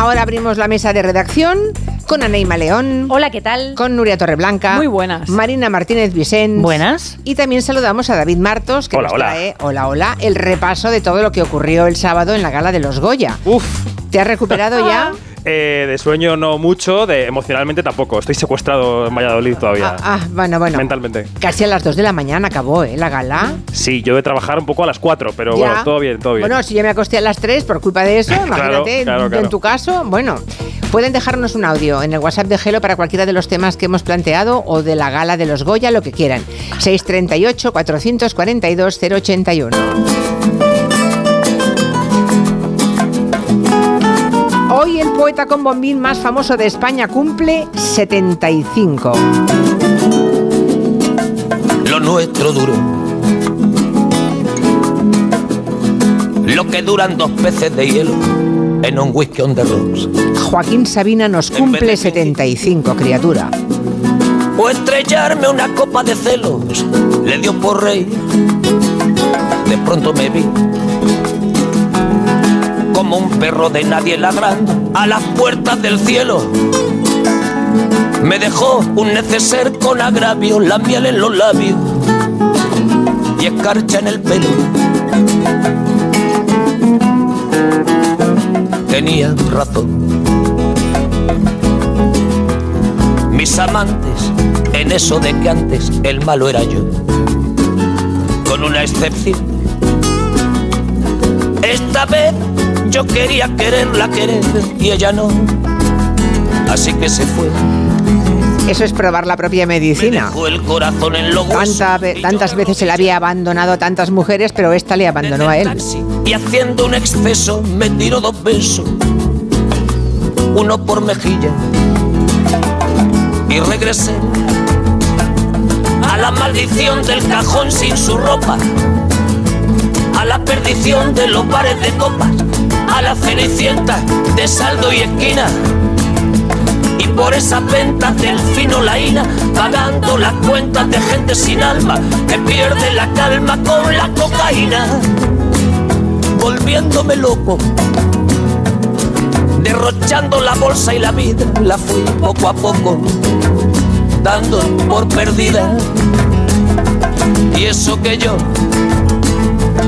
Ahora abrimos la mesa de redacción con Anaima León. Hola, ¿qué tal? Con Nuria Torreblanca. Muy buenas. Marina Martínez Vicente. Buenas. Y también saludamos a David Martos, que Hola, nos hola. trae, hola, hola, el repaso de todo lo que ocurrió el sábado en la gala de los Goya. Uf, ¿Te has recuperado ya? Eh, de sueño no mucho, de emocionalmente tampoco. Estoy secuestrado en Valladolid todavía. Ah, ah, bueno, bueno. Mentalmente. Casi a las 2 de la mañana acabó, ¿eh? La gala. Sí, yo de trabajar un poco a las 4, pero Ya. bueno, todo bien, todo bien. Bueno, si yo me acosté a las 3 por culpa de eso, imagínate, claro, en- claro. en tu caso, bueno, pueden dejarnos un audio en el WhatsApp de Gelo para cualquiera de los temas que hemos planteado o de la gala de los Goya, lo que quieran. 638 442 081. Hoy el poeta con bombín más famoso de España cumple 75. lo nuestro duro. Lo que duran dos peces de hielo en un whisky on the rocks. Joaquín Sabina nos cumple 75, criatura. O estrellarme una copa de celos le dio por rey. De pronto me vi como un perro de nadie ladrando a las puertas del cielo. Me dejó un neceser con agravio, la miel en los labios y escarcha en el pelo. Tenía razón. Mis amantes, en eso de que antes el malo era yo, con una excepción. Esta vez yo quería quererla querer y ella no, así que se fue. Eso es probar la propia Me medicina. dejó el corazón en Tanta tantas veces él había abandonado a tantas mujeres, pero esta le abandonó a él. Y haciendo un exceso me tiró dos besos, uno por mejilla. Y regresé a la maldición del cajón sin su ropa, a la perdición de los bares de copas, a la cenicienta de saldo y esquina. Y por esas ventas del fino laína, pagando las cuentas de gente sin alma que pierde la calma con la cocaína volviéndome loco. Derrochando la bolsa y la vida, la fui poco a poco, dando por perdida. Y eso que yo,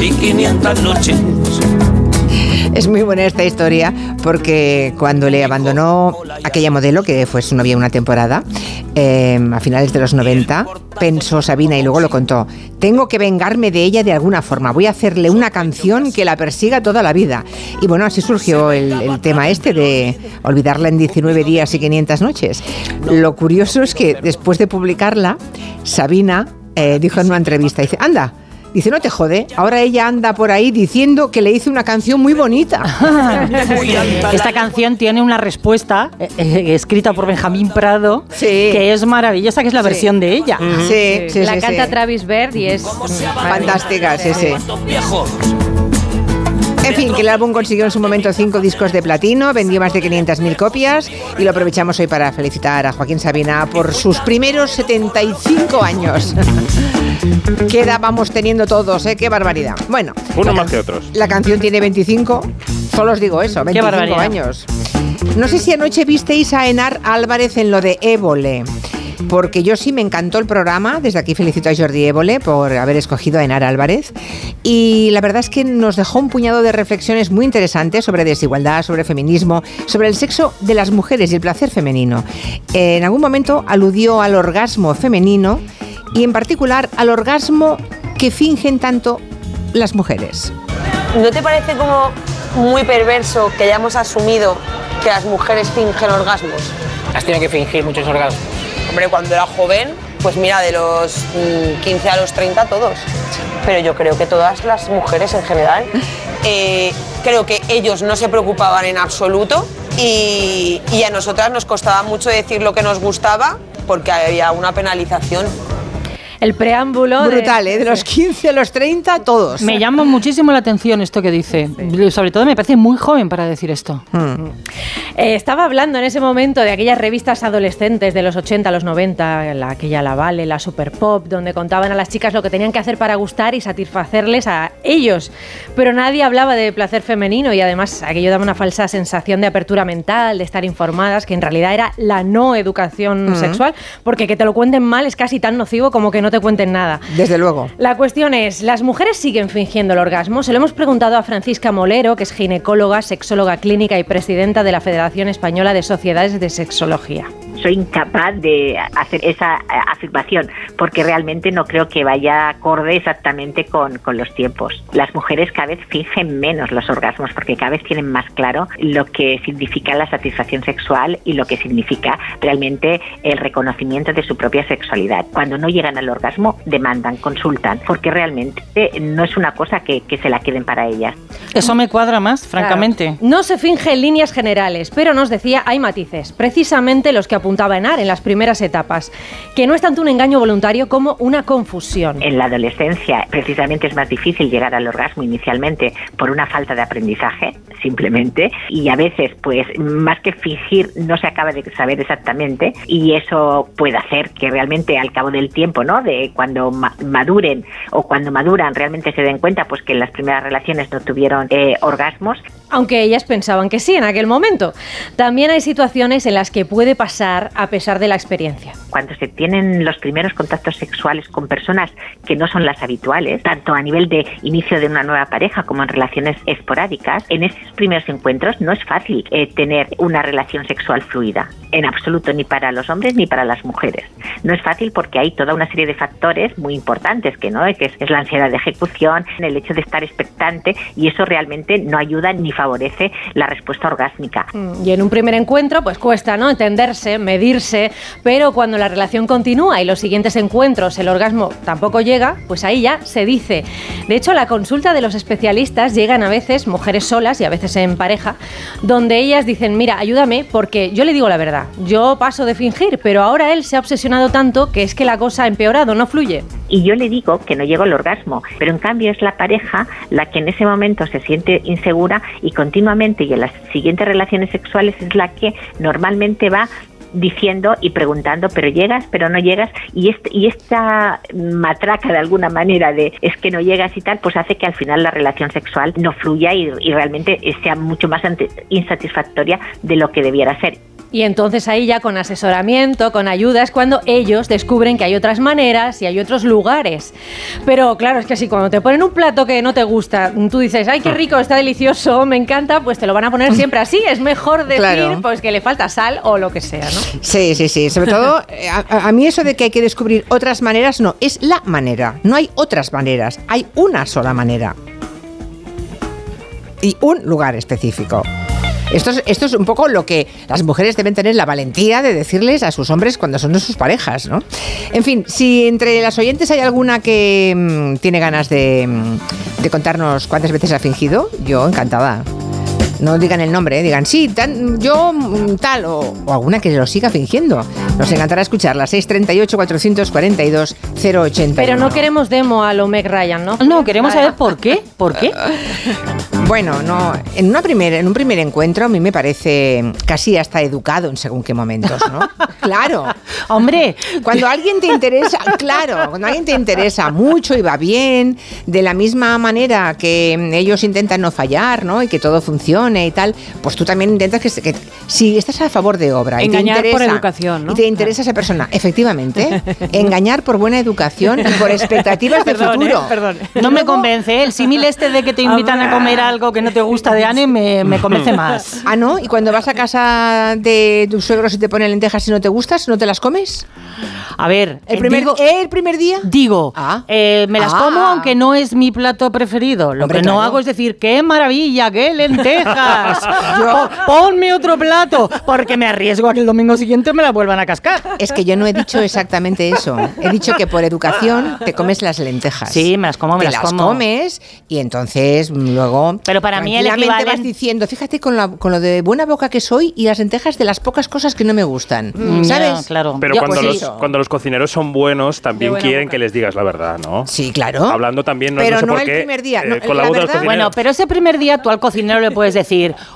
y 500 noches. Es muy buena esta historia porque cuando le abandonó aquella modelo, que fue su novia una temporada, eh, a finales de los 90, pensó Sabina y luego lo contó, tengo que vengarme de ella de alguna forma, voy a hacerle una canción que la persiga toda la vida. Y bueno, así surgió el, el tema este de olvidarla en 19 días y 500 noches. Lo curioso es que después de publicarla, Sabina eh, dijo en una entrevista, dice, anda, Dice, no te jode, ahora ella anda por ahí diciendo que le hice una canción muy bonita. Esta canción tiene una respuesta eh, eh, escrita por Benjamín Prado Sí. que es maravillosa, que es la Sí. versión de ella. Sí, sí, la sí, canta sí. Travis Bird y es Fantástica, sí, sí. Viejos En fin, que el álbum consiguió en su momento cinco discos de platino, vendió más de 500.000 copias y lo aprovechamos hoy para felicitar a Joaquín Sabina por sus primeros 75 años. ¿Qué edad vamos teniendo todos, eh? Qué barbaridad. Bueno. Unos la más que otros. La canción tiene 25, solo os digo eso, 25 barbaridad. años. No sé si anoche visteis a Enar Álvarez en lo de Évole. Porque yo sí me encantó el programa. Desde aquí felicito a Jordi Évole por haber escogido a Enar Álvarez. Y la verdad es que nos dejó un puñado de reflexiones muy interesantes sobre desigualdad, sobre feminismo, sobre el sexo de las mujeres y el placer femenino. En algún momento aludió al orgasmo femenino y en particular al orgasmo que fingen tanto las mujeres. ¿No te parece como muy perverso que hayamos asumido que las mujeres fingen orgasmos? Has tenido que fingir muchos orgasmos. Hombre, cuando era joven, pues mira, de los mm, 15 a los 30 todos. Pero yo creo que todas las mujeres en general, eh, creo que ellos no se preocupaban en absoluto Y, y a nosotras nos costaba mucho decir lo que nos gustaba porque había una penalización. El preámbulo. de- Brutal, ¿eh? De los 15 a los 30, todos. Me llama muchísimo la atención esto que dice. Sobre todo me parece muy joven para decir esto. Eh, estaba hablando en ese momento de aquellas revistas adolescentes de los 80 a los 90, la, aquella La Vale, la Super Pop, donde contaban a las chicas lo que tenían que hacer para gustar y satisfacerles a ellos. Pero nadie hablaba de placer femenino y además aquello daba una falsa sensación de apertura mental, de estar informadas, que en realidad era la no educación sexual, porque que te lo cuenten mal es casi tan nocivo como que no te cuenten nada. Desde luego. La cuestión es, ¿las mujeres siguen fingiendo el orgasmo? Se lo hemos preguntado a Francisca Molero, que es ginecóloga, sexóloga clínica y presidenta de la Federación Española de Sociedades de Sexología. Soy incapaz de hacer esa eh, afirmación porque realmente no creo que vaya acorde exactamente con, con los tiempos. Las mujeres cada vez fingen menos los orgasmos porque cada vez tienen más claro lo que significa la satisfacción sexual y lo que significa realmente el reconocimiento de su propia sexualidad. Cuando no llegan al orgasmo, demandan, consultan, porque realmente no es una cosa que, que se la queden para ellas. Eso me cuadra más, francamente. Claro. No se finge en líneas generales, pero nos decía hay matices, precisamente los que apuntaba Enar en las primeras etapas, que no es tanto un engaño voluntario como una confusión. En la adolescencia precisamente es más difícil llegar al orgasmo inicialmente por una falta de aprendizaje, simplemente, y a veces pues más que fingir no se acaba de saber exactamente y eso puede hacer que realmente al cabo del tiempo, ¿no? De cuando ma maduren o cuando maduran realmente se den cuenta pues que en las primeras relaciones no tuvieron eh, orgasmos. Aunque ellas pensaban que sí en aquel momento. También hay situaciones en las que puede pasar a pesar de la experiencia. Cuando se tienen los primeros contactos sexuales con personas que no son las habituales, tanto a nivel de inicio de una nueva pareja como en relaciones esporádicas, en esos primeros encuentros no es fácil eh, tener una relación sexual fluida, en absoluto, ni para los hombres ni para las mujeres. No es fácil porque hay toda una serie de factores muy importantes, que no que es, es la ansiedad de ejecución, el hecho de estar expectante, y eso realmente no ayuda ni favorece la respuesta orgásmica. Y en un primer encuentro, pues cuesta, ¿no? Entenderse, medirse, pero cuando la relación continúa y los siguientes encuentros el orgasmo tampoco llega, pues ahí ya se dice. De hecho, la consulta de los especialistas llegan a veces mujeres solas y a veces en pareja, donde ellas dicen, mira, ayúdame porque yo le digo la verdad, yo paso de fingir, pero ahora él se ha obsesionado tanto que es que la cosa ha empeorado, no fluye. Y yo le digo que no llego al orgasmo, pero en cambio es la pareja la que en ese momento se siente insegura y continuamente y en las siguientes relaciones sexuales es la que normalmente va diciendo y preguntando, pero llegas, pero no llegas, y, este, y esta matraca de alguna manera de es que no llegas y tal, pues hace que al final la relación sexual no fluya y, y realmente sea mucho más insatisfactoria de lo que debiera ser. Y entonces ahí ya con asesoramiento, con ayuda, es cuando ellos descubren que hay otras maneras y hay otros lugares. Pero claro, es que si cuando te ponen un plato que no te gusta, tú dices, ay, qué rico, está delicioso, me encanta, pues te lo van a poner siempre así. Es mejor decir Claro. pues que le falta sal o lo que sea, ¿no? Sí, sí, sí. Sobre todo, eh, a, a mí eso de que hay que descubrir otras maneras, no, es la manera. No hay otras maneras, hay una sola manera. Y un lugar específico. Esto es, esto es un poco lo que las mujeres deben tener la valentía de decirles a sus hombres cuando son de sus parejas, ¿no? En fin, si entre las oyentes hay alguna que mm, tiene ganas de, mm, de contarnos cuántas veces ha fingido, yo encantada. No digan el nombre, ¿eh? digan, sí, tan- yo mm, tal, o, o alguna que lo siga fingiendo. Nos encantará escucharla. 638-442-081. Pero no queremos demo a lo Meg Ryan, ¿no? No, queremos saber por qué. ¿Por qué? Bueno, no, en, una primer, en un primer encuentro a mí me parece casi hasta educado en según qué momentos, ¿no? claro. Hombre, Cuando alguien te interesa, claro, cuando alguien te interesa mucho y va bien, de la misma manera que ellos intentan no fallar, ¿no? Y que todo y tal, pues tú también intentas que, si estás a favor de obra Engañar y te por interesa, educación, ¿no? y te interesa esa persona, efectivamente, engañar por buena educación y por expectativas de Perdón, futuro. ¿eh? Perdón. no me convence. ¿eh? El símil este de que te invitan a comer algo que no te gusta de Anne me, me convence más. Ah, ¿no? ¿Y cuando vas a casa de tus suegros y te ponen lentejas y no te gustas, no te las comes? A ver, ¿El eh, primer, digo, ¿El primer día? digo, Ah. eh, me las Ah. como aunque no es mi plato preferido. Lo Hombre, que no claro. hago es decir, qué maravilla, qué lentejas. Po- Ponme otro plato, porque me arriesgo a que el domingo siguiente me la vuelvan a cascar. Es que yo no he dicho exactamente eso. He dicho que por educación te comes las lentejas. Sí, me las como, me Te las las como. comes y entonces mm, luego. Pero para mí el tranquilamente vas diciendo, fíjate con, la- con lo de buena boca que soy y las lentejas de las pocas cosas que no me gustan. Mm, ¿Sabes? ya, claro. Pero Yo, cuando, pues los, cuando los cocineros son buenos, también quieren boca. que les digas la verdad, ¿no? Sí, claro. Hablando también, no, Pero no sé no por el qué, primer día, eh, no, con la la voz del verdad- cocinero. Bueno, pero ese primer día tú al cocinero le puedes decir,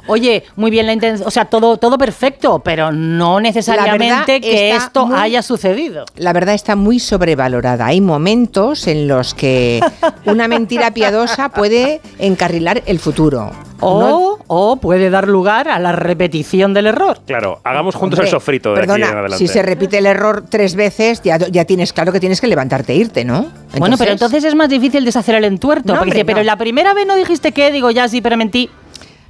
oye, muy bien la intención, o sea, todo, todo perfecto, pero no necesariamente que esto muy- haya sucedido. La verdad está muy sobrevalorada. Hay momentos en los que una mentira piadosa puede encarrilar el futuro. O, No- o puede dar lugar a la repetición del error. Claro, hagamos juntos Hombre, el sofrito de perdona, aquí en adelante. si se repite el error tres veces, ya, ya tienes claro que tienes que levantarte e irte, ¿no? Bueno, pero entonces es más difícil deshacer el entuerto. No, porque hombre, dice, pero la primera vez no dijiste qué, digo ya sí, pero mentí.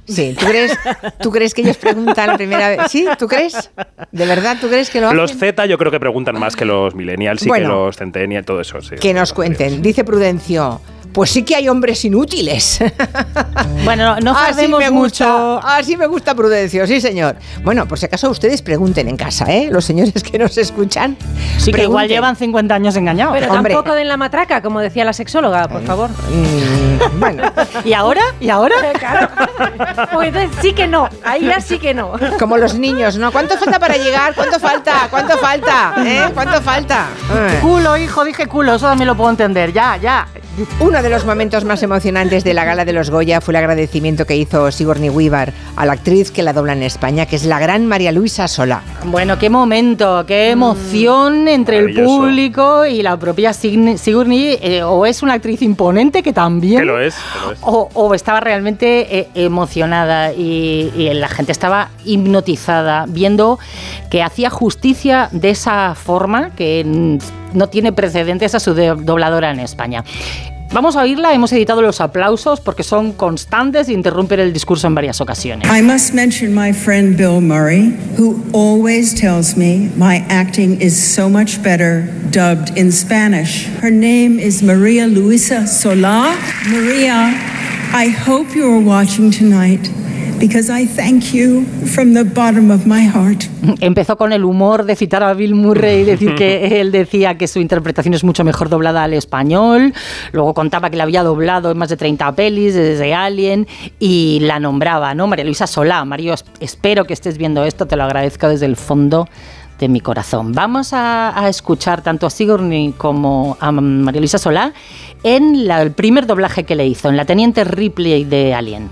Sí, ¿tú crees, ¿tú crees que ellos preguntan la primera vez? ¿Sí? ¿Tú crees? ¿De verdad tú crees que lo hacen? Los Z yo creo que preguntan más que los millennials y Bueno. que los centennials, todo eso. Sí. Que nos cuenten. Dice Prudencio, pues sí que hay hombres inútiles. Bueno, no Así fardemos me mucho. gusta, así me gusta Prudencio, sí señor. Bueno, por si acaso ustedes pregunten en casa, ¿eh? Los señores que nos escuchan. Sí, que igual llevan 50 años engañados. Pero Hombre. tampoco den la matraca, como decía la sexóloga, por favor. Mm, bueno, ¿Y ahora? ¿Y ahora? Claro. Pues entonces sí que no. Ahí ya sí que no. como los niños, ¿no? ¿Cuánto falta para llegar? ¿Cuánto falta? ¿Cuánto falta? ¿Eh? ¿Cuánto falta? Culo, hijo, dije culo, eso también lo puedo entender. Ya, ya. Uno de los momentos más emocionantes de la gala de los Goya fue el agradecimiento que hizo Sigourney Weaver a la actriz que la dobla en España, que es la gran María Luisa Solá. Bueno, qué momento, qué emoción entre el público y la propia Sigourney. eh, o es una actriz imponente que también. Que lo es, que lo es. O, o estaba realmente eh, emocionada y, y la gente estaba hipnotizada viendo que hacía justicia de esa forma que mm, no tiene precedentes a su dobladora en España. Vamos a oírla, hemos editado los aplausos porque son constantes e interrumpen el discurso en varias ocasiones. I must mention my friend Bill Murray, who always tells me my acting is so much better dubbed in Spanish. Her name is Maria Luisa Solá. Maria, I hope you are watching tonight because I thank you from the bottom of my heart. Empezó con el humor de citar a Bill Murray y decir que él decía que su interpretación es mucho mejor doblada al español. Luego contaba que la había doblado en más de 30 pelis desde Alien y la nombraba, ¿no? María Luisa Solá. Mario, es- espero que estés viendo esto, te lo agradezco desde el fondo de mi corazón. Vamos a, a escuchar tanto a Sigourney como a María Luisa Solá en la- el primer doblaje que le hizo, en la Teniente Ripley de Alien.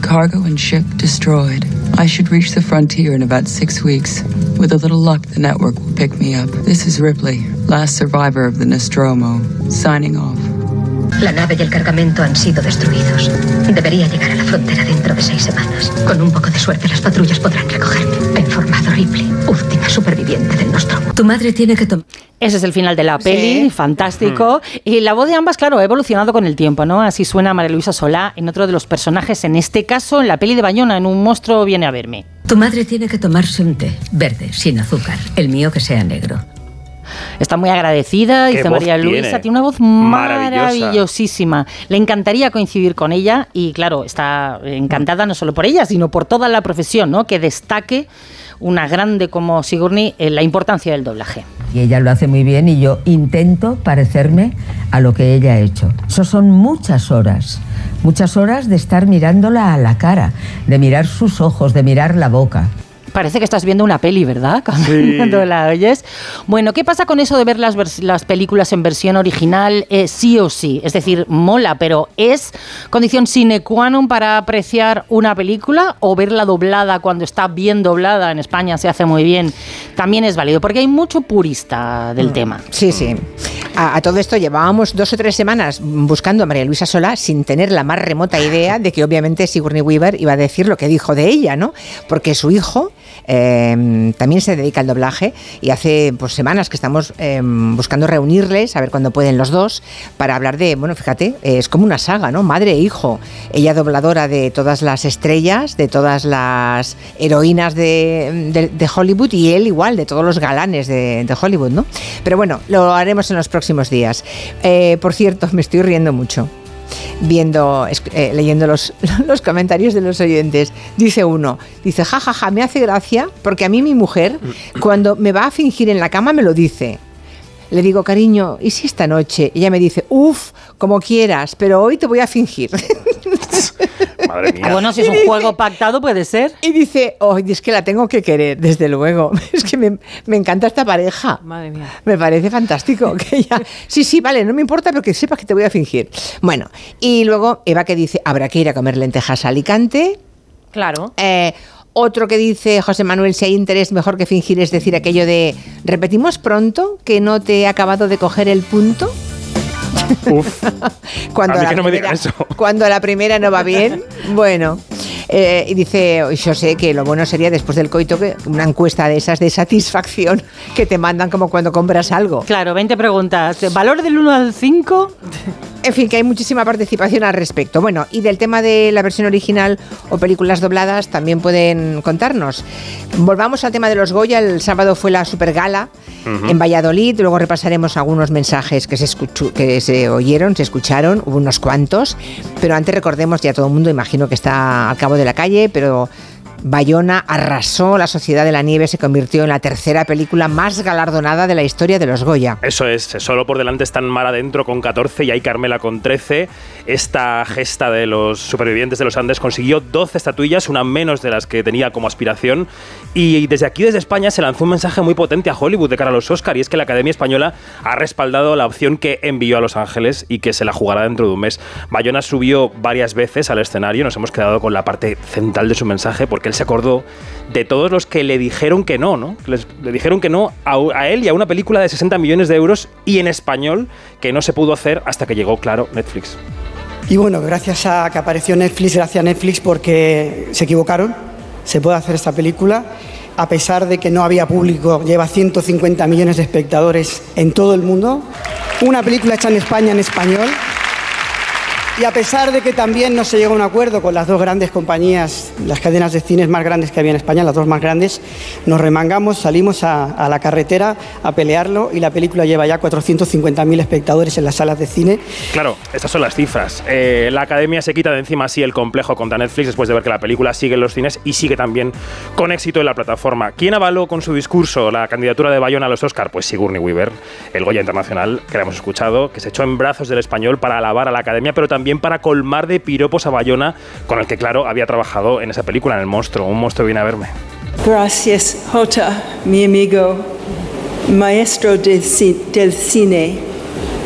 Cargo and ship destroyed. I should reach the frontier in about six weeks. With a little luck, the network will pick me up. This is Ripley, last survivor of the Nostromo, signing off. La nave y el cargamento han sido destruidos. Debería llegar a la frontera dentro de seis semanas. Con un poco de suerte, las patrullas podrán recogerme. Ha informado Ripley, última superviviente del Nostromo. Tu madre tiene que tomar. Ese es el final de la peli, fantástico. Y la voz de ambas, claro, ha evolucionado con el tiempo, ¿no? Así suena María Luisa Solá en otro de los personajes, en este caso en la peli de Bayona, en Un monstruo viene a verme. Tu madre tiene que tomarse un té verde, sin azúcar. El mío que sea negro. Está muy agradecida, dice María Luisa, tiene. tiene una voz Maravillosa. maravillosísima. Le encantaría coincidir con ella y, claro, está encantada no solo por ella, sino por toda la profesión, ¿no? Que destaque una grande como Sigourney en la importancia del doblaje. Y ella lo hace muy bien y yo intento parecerme a lo que ella ha hecho. Eso son muchas horas, muchas horas de estar mirándola a la cara, de mirar sus ojos, de mirar la boca. Parece que estás viendo una peli, ¿verdad? Cuando, Sí. cuando la oyes. Bueno, ¿qué pasa con eso de ver las, vers- las películas en versión original eh, sí o sí? Es decir, mola, pero ¿es condición sine qua non para apreciar una película o verla doblada cuando está bien doblada? En España se hace muy bien. También es válido, porque hay mucho purista del tema. Sí, sí. A, a todo esto llevábamos dos o tres semanas buscando a María Luisa Solá sin tener la más remota idea de que obviamente Sigourney Weaver iba a decir lo que dijo de ella, ¿no? Porque su hijo eh, también se dedica al doblaje y hace pues, semanas que estamos eh, buscando reunirles, a ver cuándo pueden los dos, para hablar de, bueno, fíjate, es como una saga, ¿no? Madre e hijo. Ella dobladora de todas las estrellas, de todas las heroínas de, Hollywood y él igual, de todos los galanes de, de Hollywood, ¿no? Pero bueno, lo haremos en los próximos días. Eh, por cierto, me estoy riendo mucho viendo, eh, leyendo los, los comentarios de los oyentes. Dice uno, dice, jajaja, ja, ja, me hace gracia porque a mí mi mujer, cuando me va a fingir en la cama, me lo dice. Le digo, cariño, ¿y si esta noche? Ella me dice, uff, como quieras, pero hoy te voy a fingir. Madre mía. Bueno, si es un juego pactado, puede ser. Y dice, oh, es que la tengo que querer, desde luego. Es que me, me encanta esta pareja. Madre mía. Me parece fantástico que ella. Sí, sí, vale, no me importa, pero que sepas que te voy a fingir. Bueno, y luego Eva que dice: habrá que ir a comer lentejas a Alicante. Claro. Eh, otro que dice José Manuel: si hay interés, mejor que fingir, es decir, aquello de repetimos pronto que no te he acabado de coger el punto. Uf. Cuando A mí la que no me primera- digan eso. Cuando la primera no va bien, bueno. Eh, y dice, yo sé que lo bueno sería después del coito que una encuesta de esas de satisfacción que te mandan como cuando compras algo. Claro, 20 preguntas. ¿Valor del 1 al 5? En fin, que hay muchísima participación al respecto. Bueno, y del tema de la versión original o películas dobladas también pueden contarnos. Volvamos al tema de los Goya. El sábado fue la super gala Ujú. en Valladolid. Luego repasaremos algunos mensajes que se, escuchó- que se oyeron, se escucharon. Hubo unos cuantos. Pero antes recordemos, ya todo el mundo imagino que está al cabo de la calle, pero Bayona arrasó La Sociedad de la Nieve, se convirtió en la tercera película más galardonada de la historia de los Goya. Eso es, solo por delante están Mar adentro con 14 y hay Carmela con 13. Esta gesta de los supervivientes de los Andes consiguió 12 estatuillas, una menos de las que tenía como aspiración. Y desde aquí, desde España, se lanzó un mensaje muy potente a Hollywood de cara a los Oscar y es que la Academia Española ha respaldado la opción que envió a Los Ángeles y que se la jugará dentro de un mes. Bayona subió varias veces al escenario, nos hemos quedado con la parte central de su mensaje porque se acordó de todos los que le dijeron que no, ¿no? Le dijeron que no a, a él y a una película de 60 millones de euros y en español que no se pudo hacer hasta que llegó, claro, Netflix. Y bueno, gracias a que apareció Netflix, gracias a Netflix porque se equivocaron, se puede hacer esta película. A pesar de que no había público, lleva 150 millones de espectadores en todo el mundo. Una película hecha en España en español. Y a pesar de que también no se llegó a un acuerdo con las dos grandes compañías, las cadenas de cines más grandes que había en España, las dos más grandes, nos remangamos, salimos a, a la carretera a pelearlo y la película lleva ya 450.000 espectadores en las salas de cine. Claro, estas son las cifras. Eh, la academia se quita de encima así el complejo contra Netflix después de ver que la película sigue en los cines y sigue también con éxito en la plataforma. ¿Quién avaló con su discurso la candidatura de Bayona a los Oscar? Pues Sigourney Weaver, el Goya Internacional, que la hemos escuchado, que se echó en brazos del español para alabar a la academia, pero también para colmar de piropos a Bayona, con el que, claro, había trabajado en esa película, en El Monstruo. Un monstruo viene a verme. Gracias, Jota, mi amigo, maestro del, del cine.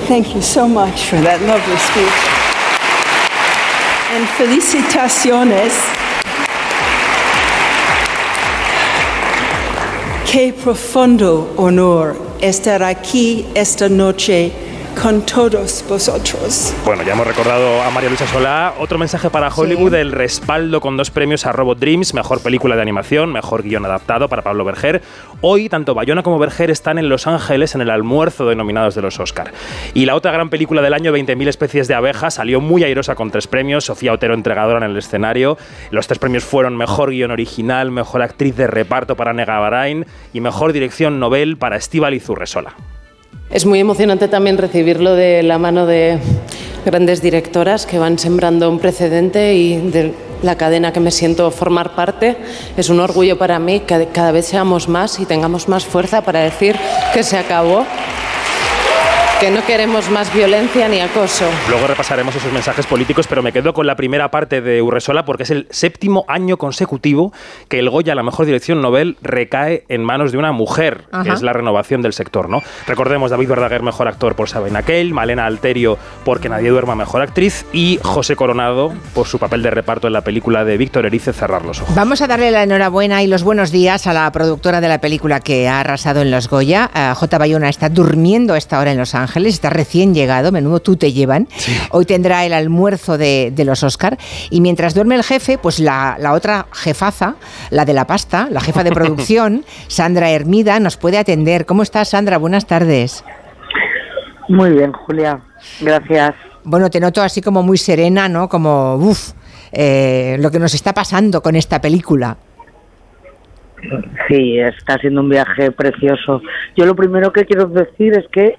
Thank you so much for that lovely speech. And felicitaciones. Qué profundo honor estar aquí esta noche con todos vosotros. Bueno, ya hemos recordado a María Luisa Solá. Otro mensaje para Hollywood, el respaldo con dos premios a Robot Dreams, mejor película de animación, mejor guion adaptado para Pablo Berger. Hoy, tanto Bayona como Berger están en Los Ángeles en el almuerzo de nominados de los Oscar. Y la otra gran película del año, 20.000 especies de abejas, salió muy airosa con tres premios. Sofía Otero, entregadora en el escenario. Los tres premios fueron mejor guion original, mejor actriz de reparto para Nega Barain y mejor dirección novel para Estíbal Zurresola. Es muy emocionante también recibirlo de la mano de grandes directoras que van sembrando un precedente y de la cadena que me siento formar parte. Es un orgullo para mí que cada vez seamos más y tengamos más fuerza para decir que se acabó, que no queremos más violencia ni acoso. Luego repasaremos esos mensajes políticos, pero me quedo con la primera parte de Urresola porque es el séptimo año consecutivo que el Goya, la mejor dirección Nobel, recae en manos de una mujer, que es la renovación del sector, ¿no? Recordemos David Verdaguer, mejor actor por Sabina Kell, Malena Alterio porque Nadie duerma, mejor actriz, y José Coronado por su papel de reparto en la película de Víctor Erice, Cerrar los ojos. Vamos a darle la enhorabuena y los buenos días a la productora de la película que ha arrasado en los Goya. Eh, J. Bayona está durmiendo a esta hora en Los Ángeles. Ángeles, está recién llegado, menudo tú te llevan. Hoy tendrá el almuerzo de, de los Oscar y mientras duerme el jefe, pues la, la otra jefaza, la de la pasta, la jefa de producción, Sandra Hermida, nos puede atender. ¿Cómo estás, Sandra? Buenas tardes. Muy bien, Julia. Gracias. Bueno, te noto así como muy serena, ¿no? Como, uff, lo que nos está pasando con esta película. Sí, está siendo un viaje precioso. Yo lo primero que quiero decir es que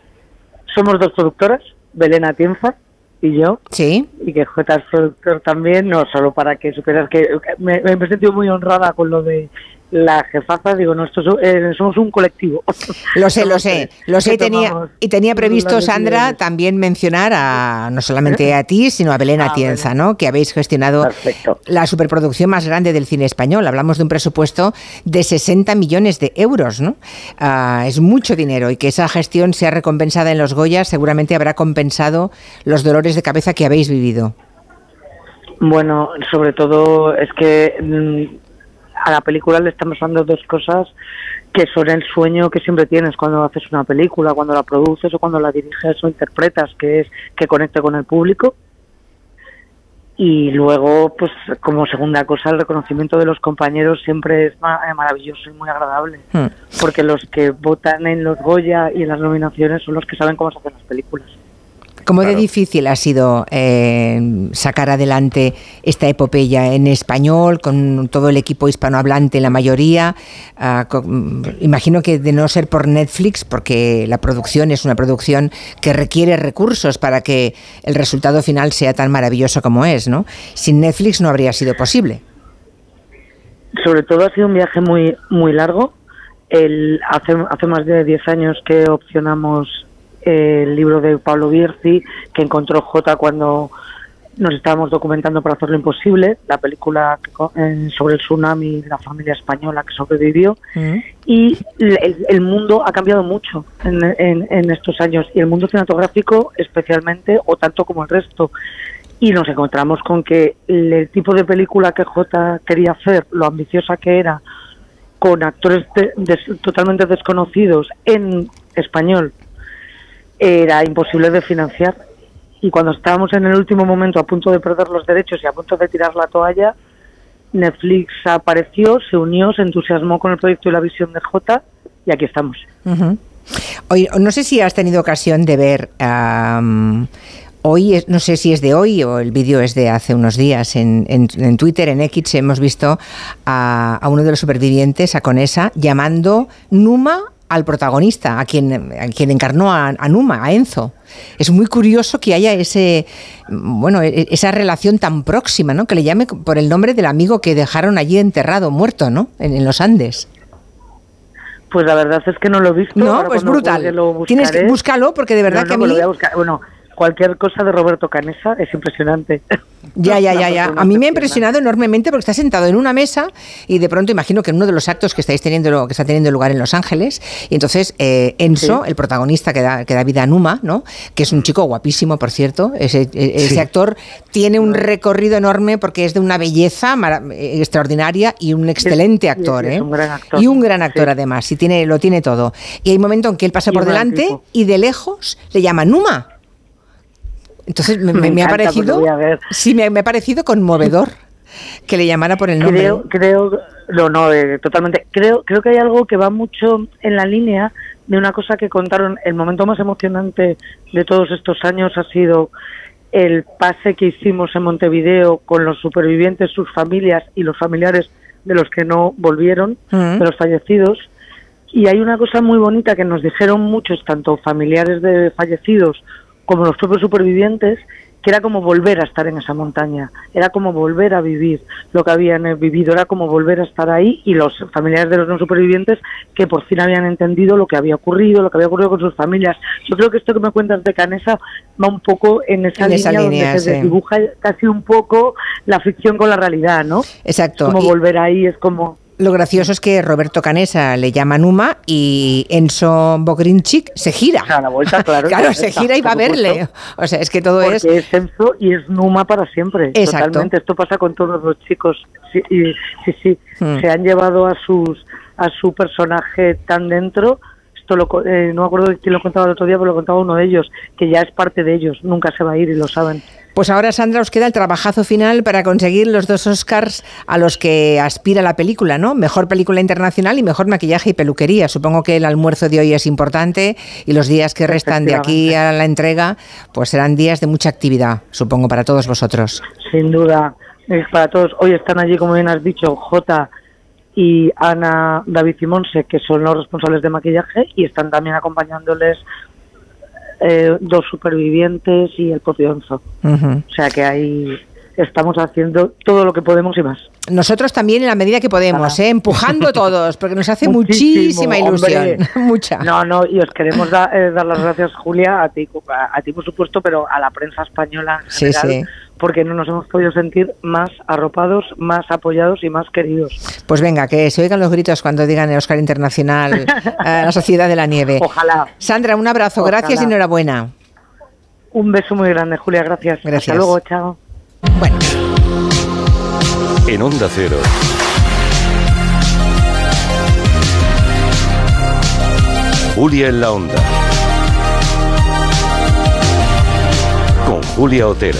somos dos productoras, Belén Atienza y yo. Sí. Y que J es productor también, no solo para que supieras que me, me he sentido muy honrada con lo de la jefaza, digo, no, esto, eh, somos un colectivo. Lo sé, lo sé, lo sé, tenía, y tenía previsto, Sandra, también mencionar a no solamente a ti, sino a Belén Atienza, ¿no? que habéis gestionado la superproducción más grande del cine español. Hablamos de un presupuesto de 60 millones de euros, ¿no? Ah, es mucho dinero y que esa gestión sea recompensada en los Goyas seguramente habrá compensado los dolores de cabeza que habéis vivido. Bueno, sobre todo es que mm, a la película le estamos dando dos cosas que son el sueño que siempre tienes cuando haces una película, cuando la produces o cuando la diriges o interpretas, que es que conecte con el público. Y luego, pues como segunda cosa, el reconocimiento de los compañeros siempre es eh, maravilloso y muy agradable, Hmm. porque los que votan en los Goya y en las nominaciones son los que saben cómo se hacen las películas. ¿Cómo de difícil ha sido eh, sacar adelante esta epopeya en español, con todo el equipo hispanohablante, la mayoría? Ah, con- imagino que de no ser por Netflix, porque la producción es una producción que requiere recursos para que el resultado final sea tan maravilloso como es, ¿no? Sin Netflix no habría sido posible. sobre todo ha sido un viaje muy muy largo. El, hace, hace más de 10 años que opcionamos el libro de Pablo Bierzi, que encontró J cuando nos estábamos documentando para hacer lo imposible, la película sobre el tsunami, la familia española que sobrevivió. Y el, el mundo ha cambiado mucho en, en- en estos años, y el mundo cinematográfico especialmente, o tanto como el resto. Y nos encontramos con que el, el tipo de película que J quería hacer, lo ambiciosa que era, con actores de- des- totalmente desconocidos en español, era imposible de financiar. Y cuando estábamos en el último momento a punto de perder los derechos y a punto de tirar la toalla, Netflix apareció, se unió, se entusiasmó con el proyecto y la visión de J y aquí estamos. Oye, no sé si has tenido ocasión de ver hoy, no sé si es de hoy o el vídeo es de hace unos días, en, en- en Twitter, en X, hemos visto a, a uno de los supervivientes, a Conesa, llamando Numa al protagonista, a quien, a quien encarnó a, a Numa, a Enzo. Es muy curioso que haya ese, bueno, e- esa relación tan próxima, ¿no? Que le llame por el nombre del amigo que dejaron allí enterrado, muerto, ¿no? En, en los Andes. Pues la verdad es que no lo he visto. No, Ahora pues brutal. lo Tienes que búscalo porque de verdad No, que a no, mí lo voy a buscar. Bueno, cualquier cosa de Roberto Canesa es impresionante. Ya, ya, ya, ya. A mí me ha impresionado enormemente porque está sentado en una mesa y de pronto imagino que en uno de los actos que estáis teniendo, que está teniendo lugar en Los Ángeles, y entonces eh, Enzo, el protagonista que da, que da vida a Numa, ¿no? que es un chico guapísimo, por cierto, ese, e- actor tiene un recorrido enorme porque es de una belleza eh, extraordinaria y un excelente actor, es ¿eh? un gran actor. Y un gran actor además, y tiene, lo tiene todo. Y hay un momento en que él pasa Y por delante tipo. y de lejos le llama Numa. Entonces me, Me me- me ha parecido, sí, me, me ha parecido conmovedor que le llamara por el nombre. Creo, creo, no, no, eh, totalmente. Creo, creo que hay algo que va mucho en la línea de una cosa que contaron. El momento más emocionante de todos estos años ha sido el pase que hicimos en Montevideo con los supervivientes, sus familias y los familiares de los que no volvieron, Mm. de los fallecidos. Y hay una cosa muy bonita que nos dijeron muchos, tanto familiares de fallecidos como los propios supervivientes, que era como volver a estar en esa montaña, era como volver a vivir lo que habían eh, vivido, era como volver a estar ahí y los familiares de los no supervivientes que por fin habían entendido lo que había ocurrido, lo que había ocurrido con sus familias. Yo creo que esto que me cuentas de Canesa va un poco en esa En línea, esa línea, donde se dibuja casi un poco la ficción con la realidad, ¿no? Exacto. Es como Y- volver ahí, es como... Lo gracioso es que Roberto Canesa le llama Numa y Enzo Bogrinchik se gira. A la vuelta, claro. claro, se Está, gira y va a supuesto. verle. O sea, es que todo Porque es... es Enzo y es Numa para siempre. Exacto. Totalmente. Esto pasa con todos los chicos. Sí, y- sí, sí. Hmm. Se han llevado a sus a su personaje tan dentro. esto lo, eh, no me acuerdo de quién lo contaba el otro día, pero lo contaba uno de ellos, que ya es parte de ellos, nunca se va a ir y lo saben. Pues ahora, Sandra, os queda el trabajazo final para conseguir los dos Oscars a los que aspira la película, ¿no? Mejor película internacional y mejor maquillaje y peluquería. Supongo que el almuerzo de hoy es importante y los días que restan de aquí a la entrega, pues serán días de mucha actividad, supongo, para todos vosotros. Sin duda, es para todos. Hoy están allí, como bien has dicho, J y Ana, David y Monse, que son los responsables de maquillaje, y están también acompañándoles eh, dos supervivientes y el propio Enzo. Ujú. O sea que ahí estamos haciendo todo lo que podemos y más. Nosotros también en la medida que podemos, ¿eh? empujando todos, porque nos hace Muchísimo, muchísima ilusión. Mucha. No, no, y os queremos da- eh, dar las gracias, Julia, a ti, a, a ti por supuesto, pero a la prensa española en Sí, general, sí. Porque no nos hemos podido sentir más arropados, más apoyados y más queridos. Pues venga, que se oigan los gritos cuando digan el Oscar Internacional a la Sociedad de la Nieve. Ojalá. Sandra, un abrazo, Ojalá. gracias y enhorabuena. Un beso muy grande, Julia, gracias. Gracias. Hasta luego, chao. En Onda Cero. Julia en la Onda. Con Julia Otero.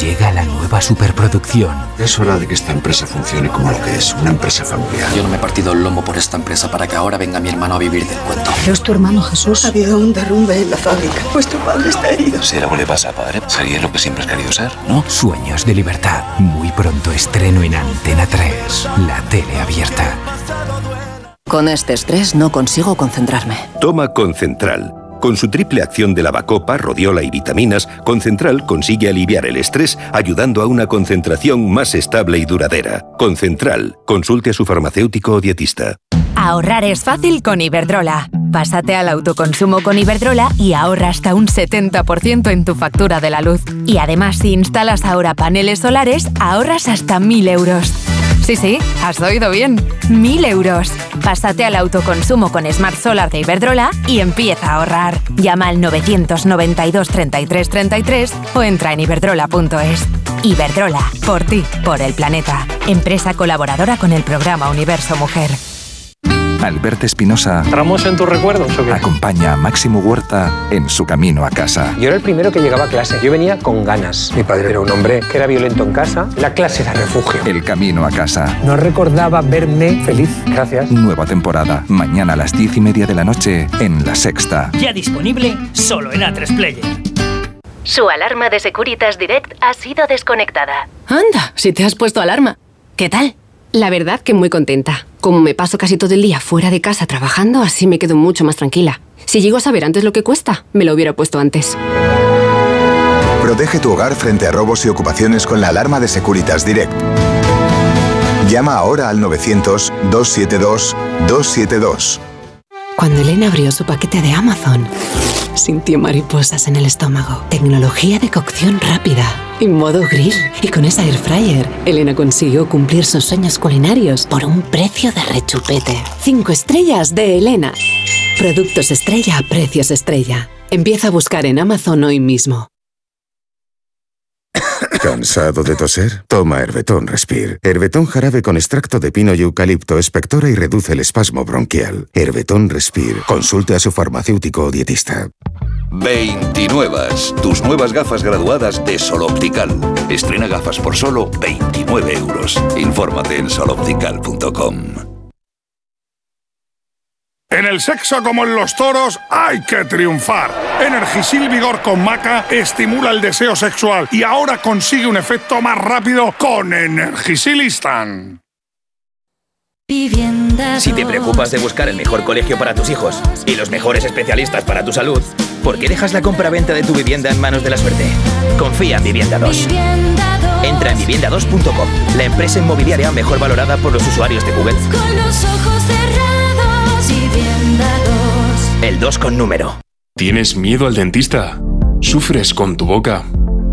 Llega la nueva superproducción. Es hora de que esta empresa funcione como lo que es, una empresa familiar. Yo no me he partido el lomo por esta empresa para que ahora venga mi hermano a vivir del cuento. Pero es tu hermano Jesús. Ha habido un derrumbe en la fábrica. Pues tu padre está herido. Si algo le pasa a padre, sería lo que siempre has querido ser, ¿no? Sueños de libertad. Muy pronto estreno en Antena 3, la tele abierta. Con este estrés no consigo concentrarme. Toma Concentral. Con su triple acción de lavacopa, rodiola y vitaminas, Concentral consigue aliviar el estrés ayudando a una concentración más estable y duradera. Concentral. Consulte a su farmacéutico o dietista. Ahorrar es fácil con Iberdrola. Pásate al autoconsumo con Iberdrola y ahorra hasta un 70% en tu factura de la luz. Y además, si instalas ahora paneles solares, ahorras hasta 1.000 euros. Sí, sí, has oído bien. 1.000 euros. Pásate al autoconsumo con Smart Solar de Iberdrola y empieza a ahorrar. Llama al 992 33 33 o entra en iberdrola.es. Iberdrola, por ti, por el planeta. Empresa colaboradora con el programa Universo Mujer. Alberto Espinosa. ¿Entramos en tus recuerdos o qué? Acompaña a Máximo Huerta en su camino a casa. Yo era el primero que llegaba a clase. Yo venía con ganas. Mi padre era un hombre que era violento en casa. La clase era refugio. El camino a casa. No recordaba verme feliz. Gracias. Nueva temporada. Mañana a las diez y media de la noche en La Sexta. Ya disponible solo en A3 Player. Su alarma de Securitas Direct ha sido desconectada. Anda, si te has puesto alarma. ¿Qué tal? La verdad que muy contenta. Como me paso casi todo el día fuera de casa trabajando, así me quedo mucho más tranquila. Si llego a saber antes lo que cuesta, me lo hubiera puesto antes. Protege tu hogar frente a robos y ocupaciones con la alarma de Securitas Direct. Llama ahora al 900-272-272. Cuando Elena abrió su paquete de Amazon, sintió mariposas en el estómago. Tecnología de cocción rápida y modo grill. Y con esa air fryer, Elena consiguió cumplir sus sueños culinarios por un precio de rechupete. Cinco estrellas de Elena. Productos estrella a precios estrella. Empieza a buscar en Amazon hoy mismo. ¿Cansado de toser? Toma Herbetón Respire. Herbetón jarabe con extracto de pino y eucalipto espectora y reduce el espasmo bronquial. Herbetón Respire. Consulte a su farmacéutico o dietista. 29. Tus nuevas gafas graduadas de Sol Optical. Estrena gafas por solo 29 euros. Infórmate en soloptical.com. En el sexo como en los toros hay que triunfar. Energisil Vigor con Maca estimula el deseo sexual y ahora consigue un efecto más rápido con Energisilistan. Si te preocupas de buscar el mejor colegio para tus hijos y los mejores especialistas para tu salud, ¿Por qué dejas la compra-venta de tu vivienda en manos de la suerte? Confía en Vivienda 2. Entra en vivienda2.com, la empresa inmobiliaria mejor valorada por los usuarios de Google. Con los ojos cerrados, Vivienda 2. El 2 con número. ¿Tienes miedo al dentista? ¿Sufres con tu boca?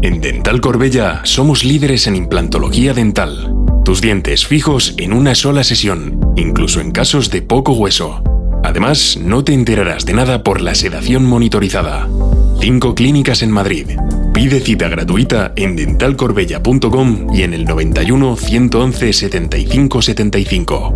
En Dental Corbella somos líderes en implantología dental. Tus dientes fijos en una sola sesión, incluso en casos de poco hueso. Además, no te enterarás de nada por la sedación monitorizada. Cinco clínicas en Madrid. Pide cita gratuita en dentalcorbella.com y en el 91 111 75 75.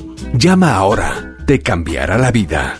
Llama ahora. Te cambiará la vida.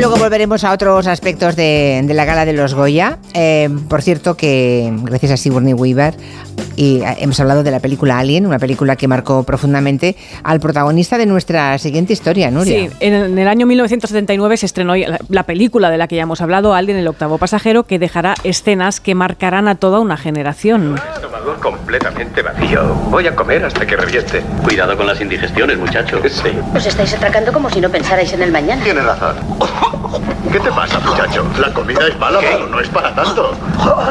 Luego volveremos a otros aspectos de, de la gala de los Goya. Eh, por cierto, que gracias a Sigourney Weaver y eh, hemos hablado de la película Alien, una película que marcó profundamente al protagonista de nuestra siguiente historia, Nuria. Sí, en, el año 1979 se estrenó la película de la que ya hemos hablado, Alien, el octavo pasajero, que dejará escenas que marcarán a toda una generación. Completamente vacío. Voy a comer hasta que reviente. Cuidado con las indigestiones, muchachos. Sí. Os estáis atracando como si no pensarais en el mañana. Tienes razón. ¿Qué te pasa, muchacho? La comida es mala, pero no es para tanto.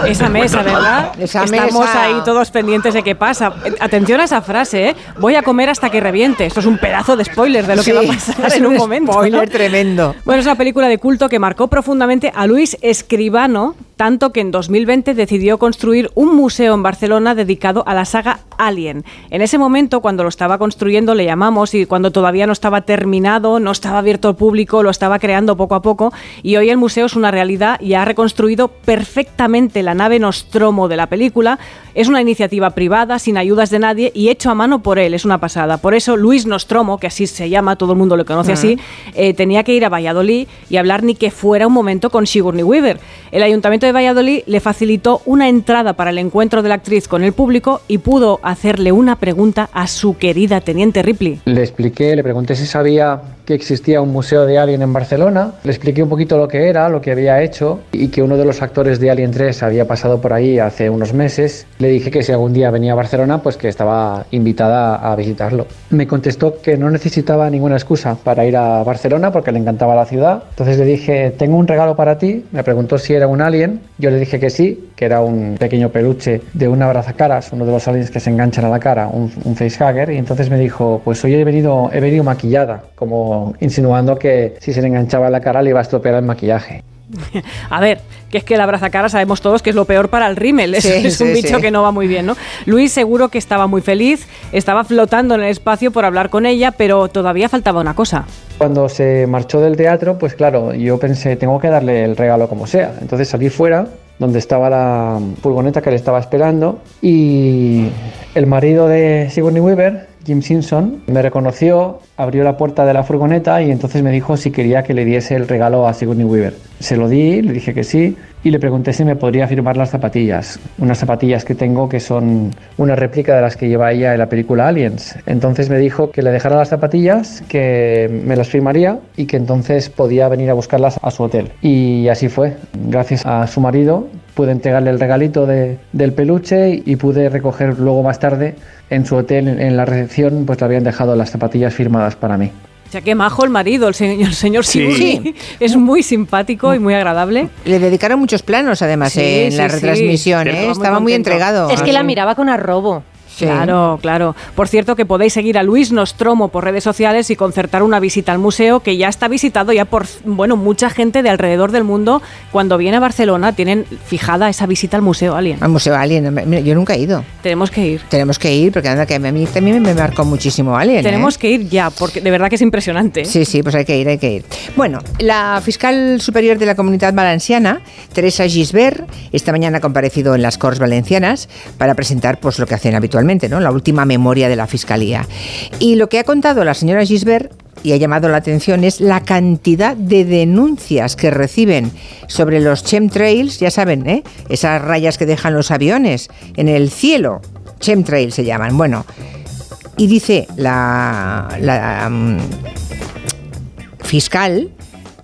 Esa mesa, ¿verdad? Esa Estamos mesa. ahí todos pendientes de qué pasa. Eh, Atención a esa frase, ¿eh? Voy a comer hasta que reviente. Esto es un pedazo de spoiler de lo que Sí, va a pasar es en un, un momento. spoiler ¿no? tremendo. Bueno, es una película de culto que marcó profundamente a Luis Escribano, tanto que en 2020 decidió construir un museo en Barcelona dedicado a la saga Alien. En ese momento, cuando lo estaba construyendo, le llamamos y cuando todavía no estaba terminado, no estaba abierto al público, lo estaba creando poco a poco y hoy el museo es una realidad y ha reconstruido perfectamente la nave Nostromo de la película. Es una iniciativa privada, sin ayudas de nadie y hecho a mano por él, es una pasada. Por eso Luis Nostromo, que así se llama, todo el mundo lo conoce así, eh, tenía que ir a Valladolid y hablar ni que fuera un momento con Sigourney Weaver. El Ayuntamiento Valladolid le facilitó una entrada para el encuentro de la actriz con el público y pudo hacerle una pregunta a su querida Teniente Ripley. Le expliqué, le pregunté si sabía existía un museo de Alien en Barcelona. Le expliqué un poquito lo que era, lo que había hecho y que uno de los actores de Alien 3 había pasado por ahí hace unos meses. Le dije que si algún día venía a Barcelona, pues que estaba invitada a visitarlo. Me contestó que no necesitaba ninguna excusa para ir a Barcelona porque le encantaba la ciudad. Entonces le dije, tengo un regalo para ti. Me preguntó si era un alien. Yo le dije que sí, que era un pequeño peluche de un abrazacaras, uno de los aliens que se enganchan a la cara, un, un facehugger. Y entonces me dijo, pues hoy he venido, he venido maquillada, como insinuando que si se le enganchaba a la cara le iba a estropear el maquillaje. A ver, que es que la abrazacara sabemos todos que es lo peor para el rímel, es, Sí, es un sí, bicho sí. que no va muy bien, ¿no? Luis seguro que estaba muy feliz, estaba flotando en el espacio por hablar con ella, pero todavía faltaba una cosa. Cuando se marchó del teatro, pues claro, yo pensé, tengo que darle el regalo como sea. Entonces salí fuera, donde estaba la furgoneta que le estaba esperando, y el marido de Sigourney Weaver, Jim Simpson, me reconoció, abrió la puerta de la furgoneta y entonces me dijo si quería que le diese el regalo a Sigourney Weaver. Se lo di, le dije que sí, y le pregunté si me podría firmar las zapatillas. Unas zapatillas que tengo que son una réplica de las que lleva ella en la película Aliens. Entonces me dijo que le dejara las zapatillas, que me las firmaría y que entonces podía venir a buscarlas a su hotel. Y así fue. Gracias a su marido pude entregarle el regalito de- del peluche y pude recoger luego más tarde en su hotel, en la recepción, pues le habían dejado las zapatillas firmadas para mí. O sea, qué majo el marido, el señor, el señor Sí. Sigourney. Es muy simpático y muy agradable. Le dedicaron muchos planos, además, Sí, en sí, la sí. retransmisión. ¿eh? muy Estaba muy entregado. Es que la miraba con arrobo. Claro, claro. Por cierto, que podéis seguir a Luis Nostromo por redes sociales y concertar una visita al museo que ya está visitado ya por, bueno, mucha gente de alrededor del mundo. Cuando viene a Barcelona tienen fijada esa visita al Museo Alien. Al Museo Alien. Yo nunca he ido. Tenemos que ir. Tenemos que ir, porque anda, que a mí también me marcó muchísimo Alien. Tenemos ¿eh? que ir ya, porque de verdad que es impresionante. Sí, sí, pues hay que ir, hay que ir. Bueno, la fiscal superior de la Comunidad Valenciana, Teresa Gisbert, esta mañana ha comparecido en las Corts Valencianas para presentar pues, lo que hacen habitualmente, ¿no? la última memoria de la Fiscalía. Y lo que ha contado la señora Gisbert y ha llamado la atención es la cantidad de denuncias que reciben sobre los chemtrails, ya saben, ¿eh? esas rayas que dejan los aviones en el cielo. Chemtrails se llaman. Bueno, y dice la, la, mm, fiscal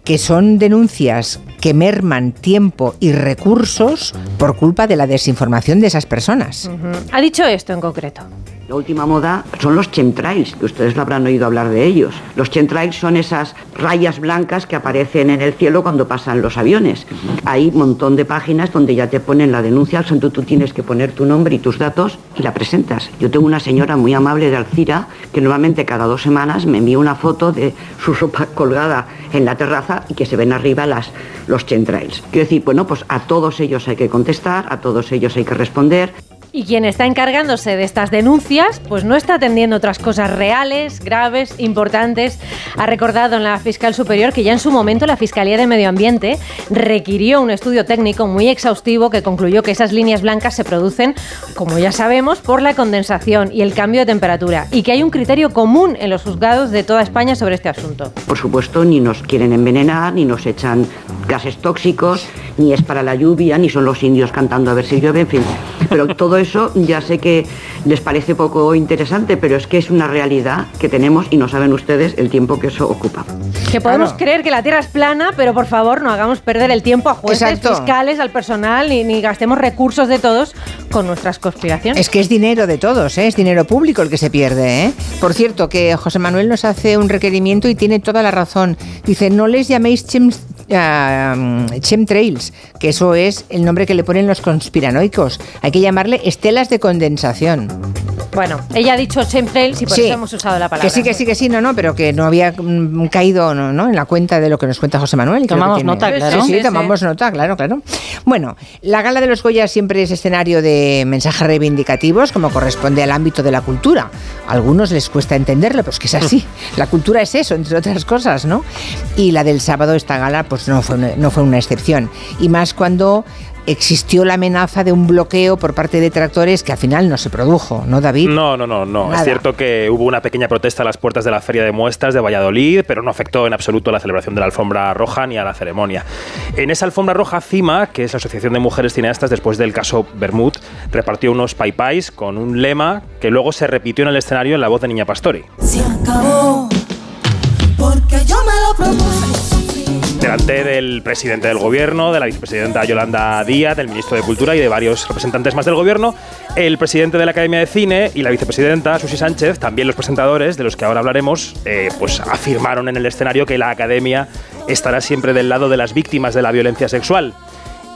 que son denuncias que merman tiempo y recursos por culpa de la desinformación de esas personas. Ha dicho esto en concreto. La última moda son los chemtrails, que ustedes lo habrán oído hablar de ellos. Los chemtrails son esas rayas blancas que aparecen en el cielo cuando pasan los aviones. Hay un montón de páginas donde ya te ponen la denuncia, sea, tú, tú tienes que poner tu nombre y tus datos y la presentas. Yo tengo una señora muy amable de Alcira que normalmente cada dos semanas me envía una foto de su sopa colgada en la terraza y que se ven arriba las, los chemtrails. Quiero decir, bueno, pues a todos ellos hay que contestar, a todos ellos hay que responder. Y quien está encargándose de estas denuncias, pues no está atendiendo otras cosas reales, graves, importantes. Ha recordado en la fiscal superior que ya en su momento la Fiscalía de Medio Ambiente requirió un estudio técnico muy exhaustivo que concluyó que esas líneas blancas se producen, como ya sabemos, por la condensación y el cambio de temperatura y que hay un criterio común en los juzgados de toda España sobre este asunto. Por supuesto, ni nos quieren envenenar, ni nos echan gases tóxicos, ni es para la lluvia, ni son los indios cantando a ver si llueve, en fin. Pero todo eso ya sé que les parece poco interesante, pero es que es una realidad que tenemos y no saben ustedes el tiempo que eso ocupa. Que podemos creer que la Tierra es plana, pero por favor no hagamos perder el tiempo a jueces, Exacto. fiscales, al personal, ni, ni gastemos recursos de todos con nuestras conspiraciones. Es que es dinero de todos, ¿eh? es dinero público el que se pierde. ¿eh? Por cierto, que José Manuel nos hace un requerimiento y tiene toda la razón. Dice, no les llaméis chem, ah, chemtrails, que eso es el nombre que le ponen los conspiranoicos. Hay que llamarle estelas de condensación. Bueno, ella ha dicho chemtrails y por Sí, eso hemos usado la palabra. Que sí, que sí, que sí, no, no, pero que no había mm, caído no, no, en la cuenta de lo que nos cuenta José Manuel. y creo que Tomamos nota, claro. Sí, sí, Sí, sí. tomamos nota, claro, claro. Bueno, la gala de los Goya siempre es escenario de mensajes reivindicativos, como corresponde al ámbito de la cultura. A algunos les cuesta entenderlo, pero es que es así. La cultura es eso, entre otras cosas, ¿no? Y la del sábado, esta gala, pues no fue una, no fue una excepción. Y más cuando existió la amenaza de un bloqueo por parte de tractores que al final no se produjo, ¿no, David? No, no, no, no. Nada. Es cierto que hubo una pequeña protesta a las puertas de la Feria de Muestras de Valladolid, pero no afectó en absoluto a la celebración de la alfombra roja ni a la ceremonia. En esa alfombra roja, CIMA, que es la Asociación de Mujeres Cineastas, después del caso Bermud, repartió unos paipais con un lema que luego se repitió en el escenario en la voz de Niña Pastori. Se acabó, delante del presidente del gobierno, de la vicepresidenta Yolanda Díaz, del ministro de Cultura y de varios representantes más del gobierno, el presidente de la Academia de Cine y la vicepresidenta Susi Sánchez, también los presentadores de los que ahora hablaremos, eh, pues afirmaron en el escenario que la Academia estará siempre del lado de las víctimas de la violencia sexual.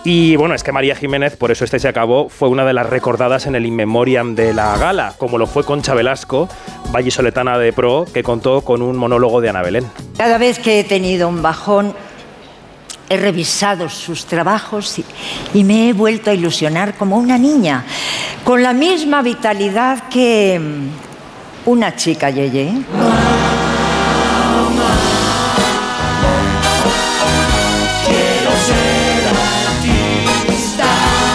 Y bueno, es que María Jiménez, por eso este se acabó, fue una de las recordadas en el In Memoriam de la gala, como lo fue Concha Velasco, vallisoletana de pro, que contó con un monólogo de Ana Belén. Cada vez que he tenido un bajón, he revisado sus trabajos y, me he vuelto a ilusionar como una niña, con la misma vitalidad que mm, una chica Yeye.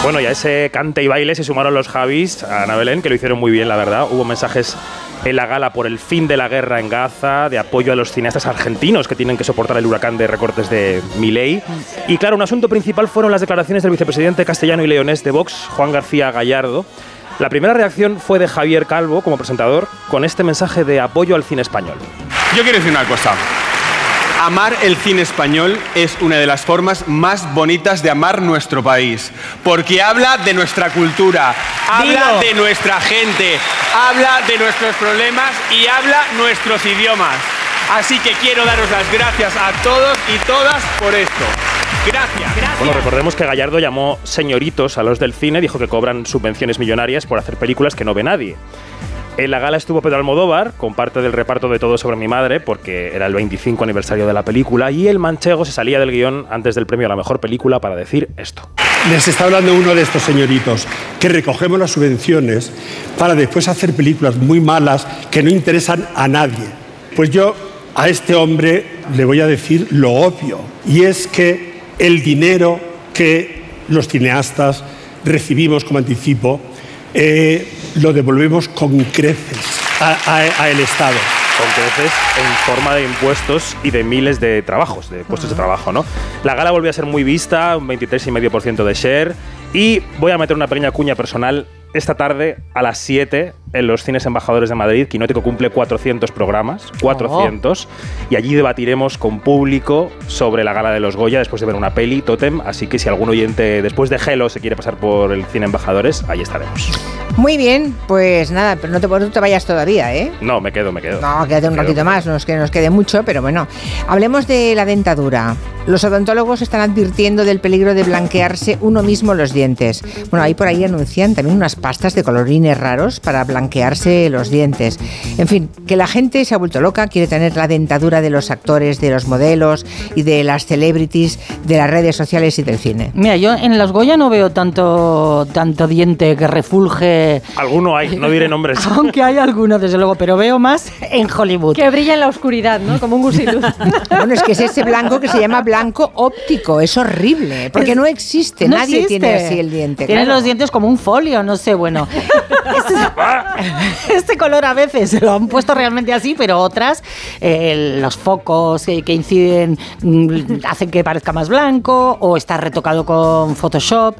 Bueno, y a ese cante y baile se sumaron los Javis, a Ana Belén, que lo hicieron muy bien, la verdad. Hubo mensajes en la gala por el fin de la guerra en Gaza, de apoyo a los cineastas argentinos que tienen que soportar el huracán de recortes de Milei. Y claro, un asunto principal fueron las declaraciones del vicepresidente castellano y leonés de Vox, Juan García Gallardo. La primera reacción fue de Javier Calvo, como presentador, con este mensaje de apoyo al cine español. Yo quiero decir una cosa. Amar el cine español es una de las formas más bonitas de amar nuestro país, porque habla de nuestra cultura, habla Dilo. de nuestra gente, habla de nuestros problemas y habla nuestros idiomas. Así que quiero daros las gracias a todos y todas por esto. Gracias. Bueno, recordemos que Gallardo llamó señoritos a los del cine, dijo que cobran subvenciones millonarias por hacer películas que no ve nadie. En la gala estuvo Pedro Almodóvar, con parte del reparto de Todo sobre mi madre, porque era el 25 aniversario de la película, y el manchego se salía del guion antes del premio a la mejor película para decir esto. Les está hablando uno de estos señoritos que recogemos las subvenciones para después hacer películas muy malas que no interesan a nadie. Pues yo a este hombre le voy a decir lo obvio, y es que el dinero que los cineastas recibimos como anticipo eh, lo devolvemos con creces a- a- a el Estado. con creces en forma de impuestos y de miles de trabajos, de puestos de trabajo, ¿no? La gala volvió a ser muy vista, un 23,5% de share. Y voy a meter una pequeña cuña personal. Esta tarde, a las 7, en los Cines Embajadores de Madrid, Quinótico cumple 400 programas, 400, y allí debatiremos con público sobre la gala de los Goya después de ver una peli, Totem, así que si algún oyente después de Hello se quiere pasar por el Cine Embajadores, ahí estaremos. Muy bien, pues nada, pero no te, no te vayas todavía, ¿eh? No, me quedo, me quedo. No, quédate un Me quedo. ratito más, no es que nos quede mucho, pero bueno. Hablemos de la dentadura. Los odontólogos están advirtiendo del peligro de blanquearse uno mismo los dientes. Bueno, ahí por ahí anuncian también unas pastas de colorines raros para blanquearse los dientes. En fin, que la gente se ha vuelto loca, quiere tener la dentadura de los actores, de los modelos y de las celebrities de las redes sociales y del cine. Mira, yo en los Goya no veo tanto, tanto diente que refulge. Alguno hay, no diré nombres. Aunque hay alguno, desde luego, pero veo más en Hollywood. Que brilla en la oscuridad, ¿no? Como un gusiluz. Bueno, es que es ese blanco que se llama blanco óptico, es horrible, porque Es- no existe, no nadie existe. tiene así el diente. Tiene claro. los dientes como un folio, no sé, bueno. Este, color a veces lo han puesto realmente así, pero otras, eh, los focos eh, que inciden mm, hacen que parezca más blanco o está retocado con Photoshop.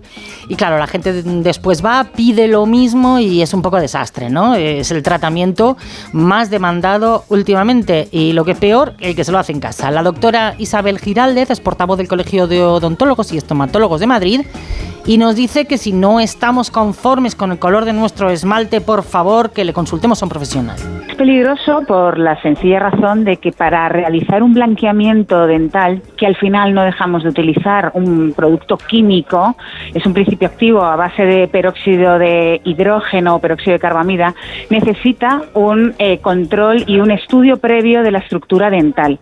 Y claro, la gente después va, pide lo mismo y es un poco desastre, ¿no? Es el tratamiento más demandado últimamente y lo que es peor, el que se lo hace en casa. La doctora Isabel Giraldez es portavoz del Colegio de Odontólogos y Estomatólogos de Madrid y nos dice que si no estamos conformes con el color de nuestro esmalte, por favor, que le consultemos a un profesional. Es peligroso por la sencilla razón de que para realizar un blanqueamiento dental, que al final no dejamos de utilizar un producto químico, es un principio activo a base de peróxido de hidrógeno o peróxido de carbamida, necesita un eh, control y un estudio previo de la estructura dental.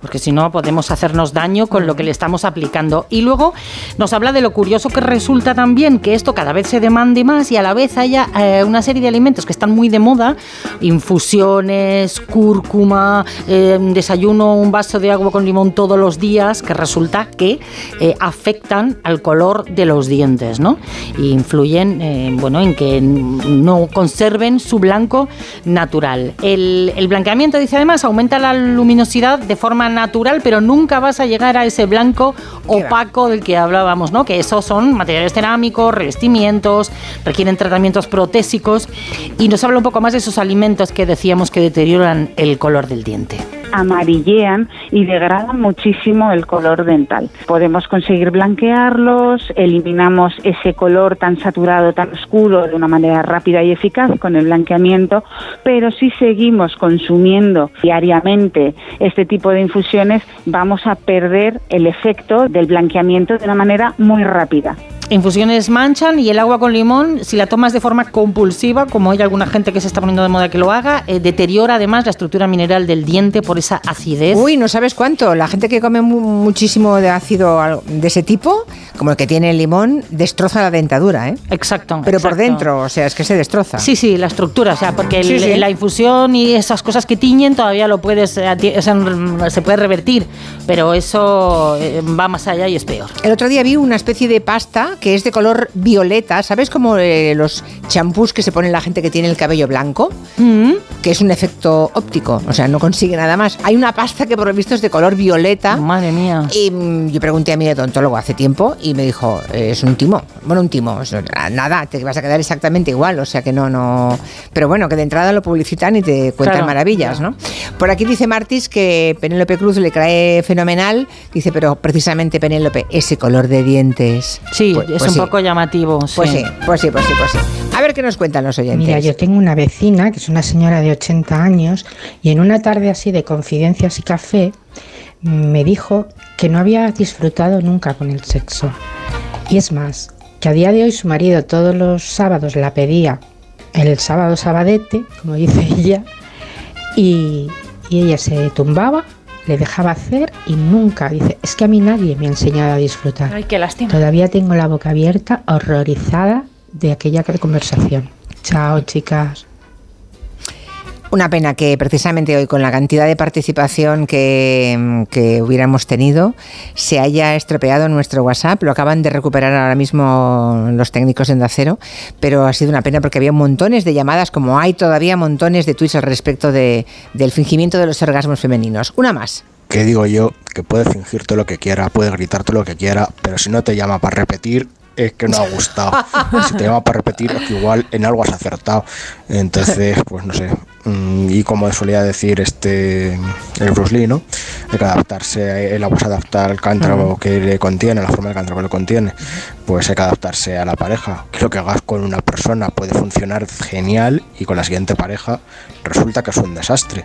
Porque si no podemos hacernos daño con lo que le estamos aplicando. Y luego nos habla de lo curioso que resulta también que esto cada vez se demande más y a la vez haya eh, una serie de alimentos que están muy de moda, infusiones, cúrcuma, eh, desayuno un vaso de agua con limón todos los días, que resulta que eh, afectan al color de los dientes, ¿no? Y influyen, bueno, en que no conserven su blanco natural. El blanqueamiento, dice además, aumenta la luminosidad de forma natural, pero nunca vas a llegar a ese blanco opaco del que hablábamos, ¿no? Que esos son materiales cerámicos, revestimientos, requieren tratamientos protésicos y nos habla un poco más de esos alimentos que decíamos que deterioran el color del diente. Amarillean y degradan muchísimo el color dental. Podemos conseguir blanquearlos, eliminamos ese color tan saturado, tan oscuro de una manera rápida y eficaz con el blanqueamiento, pero si seguimos consumiendo diariamente este tipo de infusiones, vamos a perder el efecto del blanqueamiento de una manera muy rápida. Infusiones manchan y el agua con limón, si la tomas de forma compulsiva, como hay alguna gente que se está poniendo de moda que lo haga, eh, deteriora además la estructura mineral del diente por esa acidez. Uy, no sabes cuánto. La gente que come mu- muchísimo de ácido de ese tipo, como el que tiene el limón, destroza la dentadura, ¿eh? Exacto. Pero por dentro, o sea, es que se destroza. Sí, sí, la estructura, o sea, porque el- Sí, sí. la infusión y esas cosas que tiñen todavía lo puedes, eh, o sea, se puede revertir, pero eso eh, va más allá y es peor. El otro día vi una especie de pasta que es de color violeta, ¿sabes? Como eh, los champús que se ponen la gente que tiene el cabello blanco, que es un efecto óptico, o sea, no consigue nada más. Hay una pasta que por lo visto es de color violeta. Madre mía. Y mm, yo pregunté a mi odontólogo hace tiempo y me dijo, eh, es un timo. Bueno, un timo, es- nada, te vas a quedar exactamente igual, o sea que no, no... Pero bueno, que de entrada lo publicitan y te cuentan Claro, maravillas, ¿no? Por aquí dice Martis que Penélope Cruz le cae fenomenal, dice, pero precisamente Penélope, ese color de dientes. Sí, Pues- es pues un sí. poco llamativo. Pues sí. sí, pues sí, pues sí, pues sí. A ver qué nos cuentan los oyentes. Mira, yo tengo una vecina que es una señora de 80 años y en una tarde así de confidencias y café me dijo que no había disfrutado nunca con el sexo. Y es más, que a día de hoy su marido todos los sábados la pedía el sábado sabadete, como dice ella, y, y ella se tumbaba, le dejaba hacer y nunca, dice, es que a mí nadie me ha enseñado a disfrutar. Ay, qué lástima. Todavía tengo la boca abierta, horrorizada de aquella conversación. Chao, chicas. Una pena que precisamente hoy con la cantidad de participación que, que hubiéramos tenido se haya estropeado nuestro WhatsApp. Lo acaban de recuperar ahora mismo los técnicos en Acero, pero ha sido una pena porque había montones de llamadas, como hay todavía montones de tweets al respecto de- del fingimiento de los orgasmos femeninos. Una más. que digo yo que puede fingir todo lo que quiera, puede gritar todo lo que quiera, pero si no te llama para repetir, es que no ha gustado. Si te llama para repetir, es que igual en algo has acertado. Entonces, pues no sé. Mm, Y como solía decir este el Bruce Lee, ¿no? Hay que adaptarse, el agua se adapta al cántaro que le contiene, la forma del cántaro que le contiene. Pues hay que adaptarse a la pareja. Que lo que hagas con una persona puede funcionar genial y con la siguiente pareja resulta que es un desastre.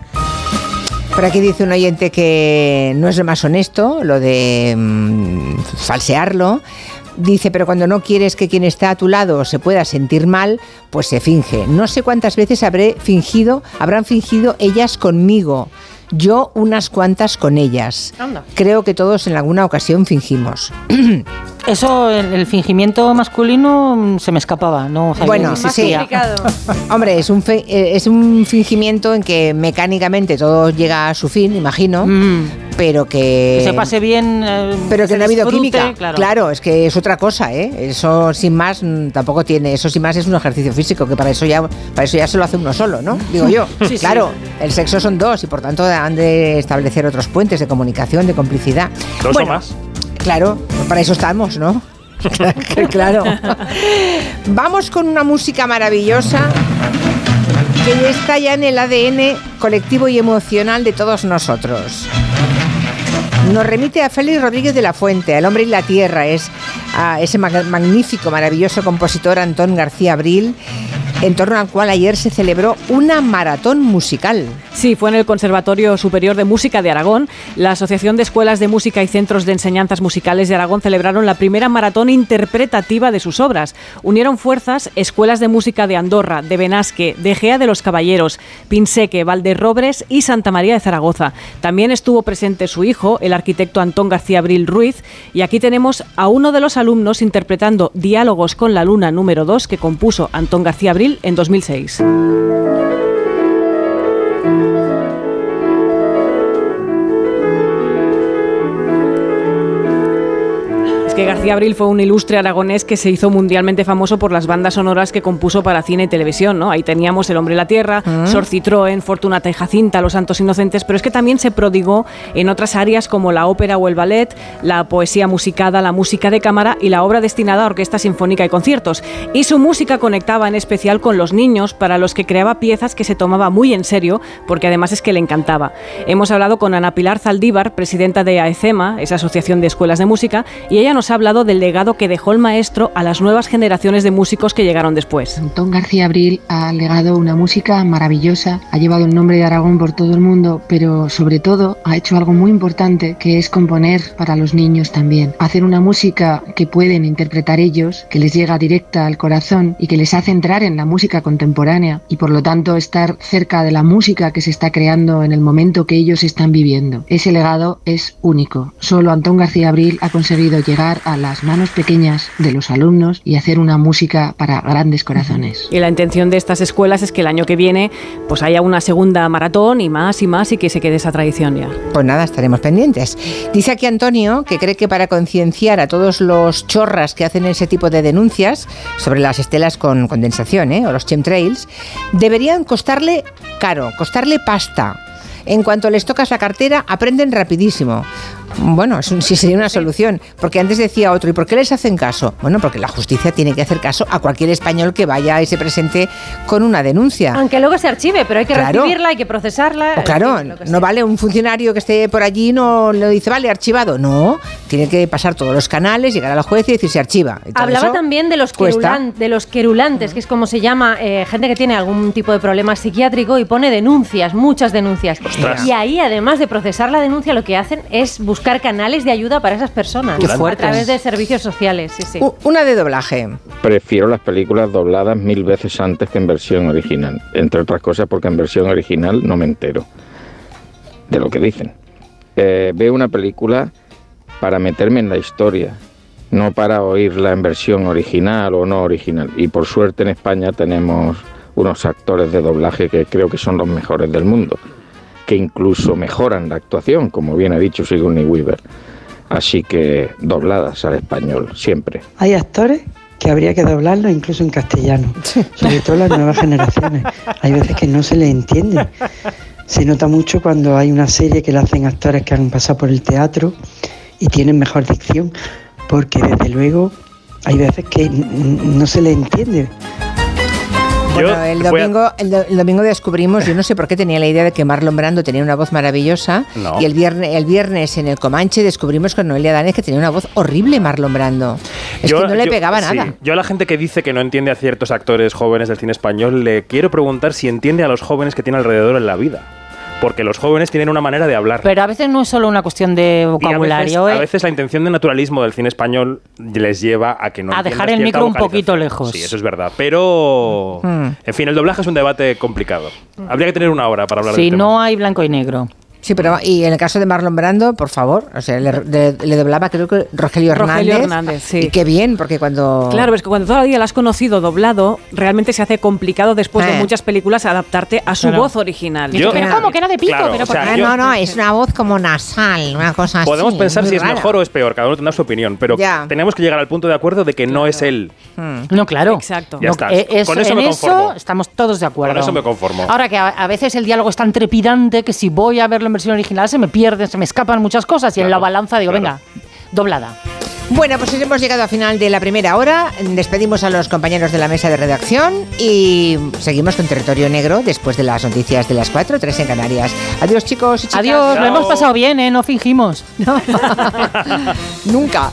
Por aquí dice un oyente que no es lo más honesto, lo de mm, falsearlo. Dice, pero cuando no quieres que quien está a tu lado se pueda sentir mal, pues se finge. No sé cuántas veces habré fingido, habrán fingido ellas conmigo. Yo unas cuantas con ellas. Anda. Creo que todos en alguna ocasión fingimos. Eso, el, el fingimiento masculino mm, se me escapaba, no sabía Bueno, sí, existía. Hombre, es un, fe- eh, es un fingimiento en que mecánicamente todo llega a su fin, imagino, pero que... Que se pase bien. eh, Pero que no ha habido química. Claro. Claro. es que es otra cosa, ¿eh? Eso sin más mm, tampoco tiene. Eso sin más es un ejercicio físico, que para eso ya, para eso ya se lo hace uno solo, ¿no? Digo yo. Sí, sí. claro, el sexo son dos y por tanto han de establecer otros puentes de comunicación, de complicidad. Dos Bueno, o más. Claro, para eso estamos, ¿no? claro. Vamos con una música maravillosa que está ya en el ADN colectivo y emocional de todos nosotros. Nos remite a Félix Rodríguez de la Fuente, al hombre y la tierra, es a ese mag- magnífico, maravilloso compositor Antón García Abril, en torno al cual ayer se celebró una maratón musical. Sí, fue en el Conservatorio Superior de Música de Aragón. La Asociación de Escuelas de Música y Centros de Enseñanzas Musicales de Aragón celebraron la primera maratón interpretativa de sus obras. Unieron fuerzas escuelas de música de Andorra, de Benasque, de Gea de los Caballeros, Pinseque, Valderrobres y Santa María de Zaragoza. También estuvo presente su hijo, el arquitecto Antón García Abril Ruiz, y aquí tenemos a uno de los alumnos interpretando Diálogos con la Luna número 2 que compuso Antón García Abril en 2006. García Abril fue un ilustre aragonés que se hizo mundialmente famoso por las bandas sonoras que compuso para cine y televisión, ¿no? Ahí teníamos El hombre y la tierra, Mm. Sor Citroën, Fortunata y Jacinta, Los santos inocentes, pero es que también se prodigó en otras áreas como la ópera o el ballet, la poesía musicada, la música de cámara y la obra destinada a orquesta sinfónica y conciertos. Y su música conectaba en especial con los niños, para los que creaba piezas que se tomaba muy en serio, porque además es que le encantaba. Hemos hablado con Ana Pilar Zaldívar, presidenta de AECEMA, esa asociación de escuelas de música, y ella nos ha hablado del legado que dejó el maestro a las nuevas generaciones de músicos que llegaron después. Antón García Abril ha legado una música maravillosa, ha llevado el nombre de Aragón por todo el mundo, pero sobre todo ha hecho algo muy importante que es componer para los niños también. Hacer una música que pueden interpretar ellos, que les llega directa al corazón y que les hace entrar en la música contemporánea y por lo tanto estar cerca de la música que se está creando en el momento que ellos están viviendo. Ese legado es único. Solo Antón García Abril ha conseguido llegar a las manos pequeñas de los alumnos y hacer una música para grandes corazones. Y la intención de estas escuelas es que el año que viene pues haya una segunda maratón y más y más y que se quede esa tradición ya. Pues nada, estaremos pendientes. Dice aquí Antonio que cree que para concienciar a todos los chorras que hacen ese tipo de denuncias sobre las estelas con condensación ¿eh? o los chemtrails, deberían costarle caro, costarle pasta. En cuanto les tocas la cartera, aprenden rapidísimo. Bueno, es un- sí sería una solución, porque antes decía otro, ¿y por qué les hacen caso? Bueno, porque la justicia tiene que hacer caso a cualquier español que vaya y se presente con una denuncia. Aunque luego se archive, pero hay que Claro. recibirla, hay que procesarla. O claro, no vale un funcionario que esté por allí no le dice, vale, archivado. No, tiene que pasar todos los canales, llegar a la juez y decir se archiva. Y todo Hablaba eso también de los, querulan- de los querulantes, que es como se llama, eh, gente que tiene algún tipo de problema psiquiátrico y pone denuncias, muchas denuncias. Ostras. Y ahí, además de procesar la denuncia, lo que hacen es buscar canales de ayuda para esas personas. Qué a través de servicios sociales, sí, sí. Una de doblaje. Prefiero las películas dobladas mil veces antes que en versión original. Entre otras cosas porque en versión original no me entero de lo que dicen. Eh, veo una película para meterme en la historia, no para oírla en versión original o no original. Y por suerte en España tenemos unos actores de doblaje que creo que son los mejores del mundo, que incluso mejoran la actuación, como bien ha dicho Sigourney Weaver. Así que dobladas al español, siempre. Hay actores que habría que doblarlo incluso en castellano, sobre todo las nuevas generaciones. Hay veces que no se les entiende. Se nota mucho cuando hay una serie que la hacen actores que han pasado por el teatro y tienen mejor dicción, porque desde luego hay veces que no se les entiende. Bueno, el a- domingo, el, do- el domingo descubrimos, yo no sé por qué tenía la idea de que Marlon Brando tenía una voz maravillosa No. y el viernes, el viernes en el Comanche descubrimos con Noelia Danes que tenía una voz horrible Marlon Brando. Es Yo- que no le yo- pegaba sí. nada. Yo a la gente que dice que no entiende a ciertos actores jóvenes del cine español le quiero preguntar si entiende a los jóvenes que tiene alrededor en la vida. Porque los jóvenes tienen una manera de hablar. Pero a veces no es solo una cuestión de Y a veces, vocabulario, a ¿eh? veces la intención de naturalismo del cine español les lleva a que no A dejar el micro un poquito lejos. Sí, eso es verdad. Pero, Hmm. en fin, el doblaje es un debate complicado. Habría que tener una hora para hablar Si tema. no hay blanco y negro. Sí, pero y en el caso de Marlon Brando, por favor, o sea, le, le- le doblaba creo que Rogelio Hernández. Rogelio Hernández, sí. Y qué bien, porque cuando... Claro, es que cuando todavía lo has conocido doblado, realmente se hace complicado después de Eh. muchas películas adaptarte a su Claro. voz original. Yo- pero ¿cómo? Que era de pito, Claro, pero o sea, ¿por qué? yo- no, no, es una voz como nasal, una cosa así. Podemos pensar muy si es rara. mejor o es peor, cada uno tendrá su opinión, pero Ya. tenemos que llegar al punto de acuerdo de que no es él. No, claro. Exacto. Ya No, está. eh, eso- Con eso en me conformo. eso estamos todos de acuerdo. Con eso me conformo. Ahora que a, a veces el diálogo es tan trepidante que si voy a verlo en versión original se me pierden, se me escapan muchas cosas y en la balanza digo, claro. venga, doblada. Bueno, pues hemos llegado al final de la primera hora. Despedimos a los compañeros de la mesa de redacción y seguimos con Territorio Negro después de las noticias de las 4, 3 en Canarias. Adiós, chicos y chicas. Adiós, lo hemos pasado bien, ¿eh? No fingimos. Nunca.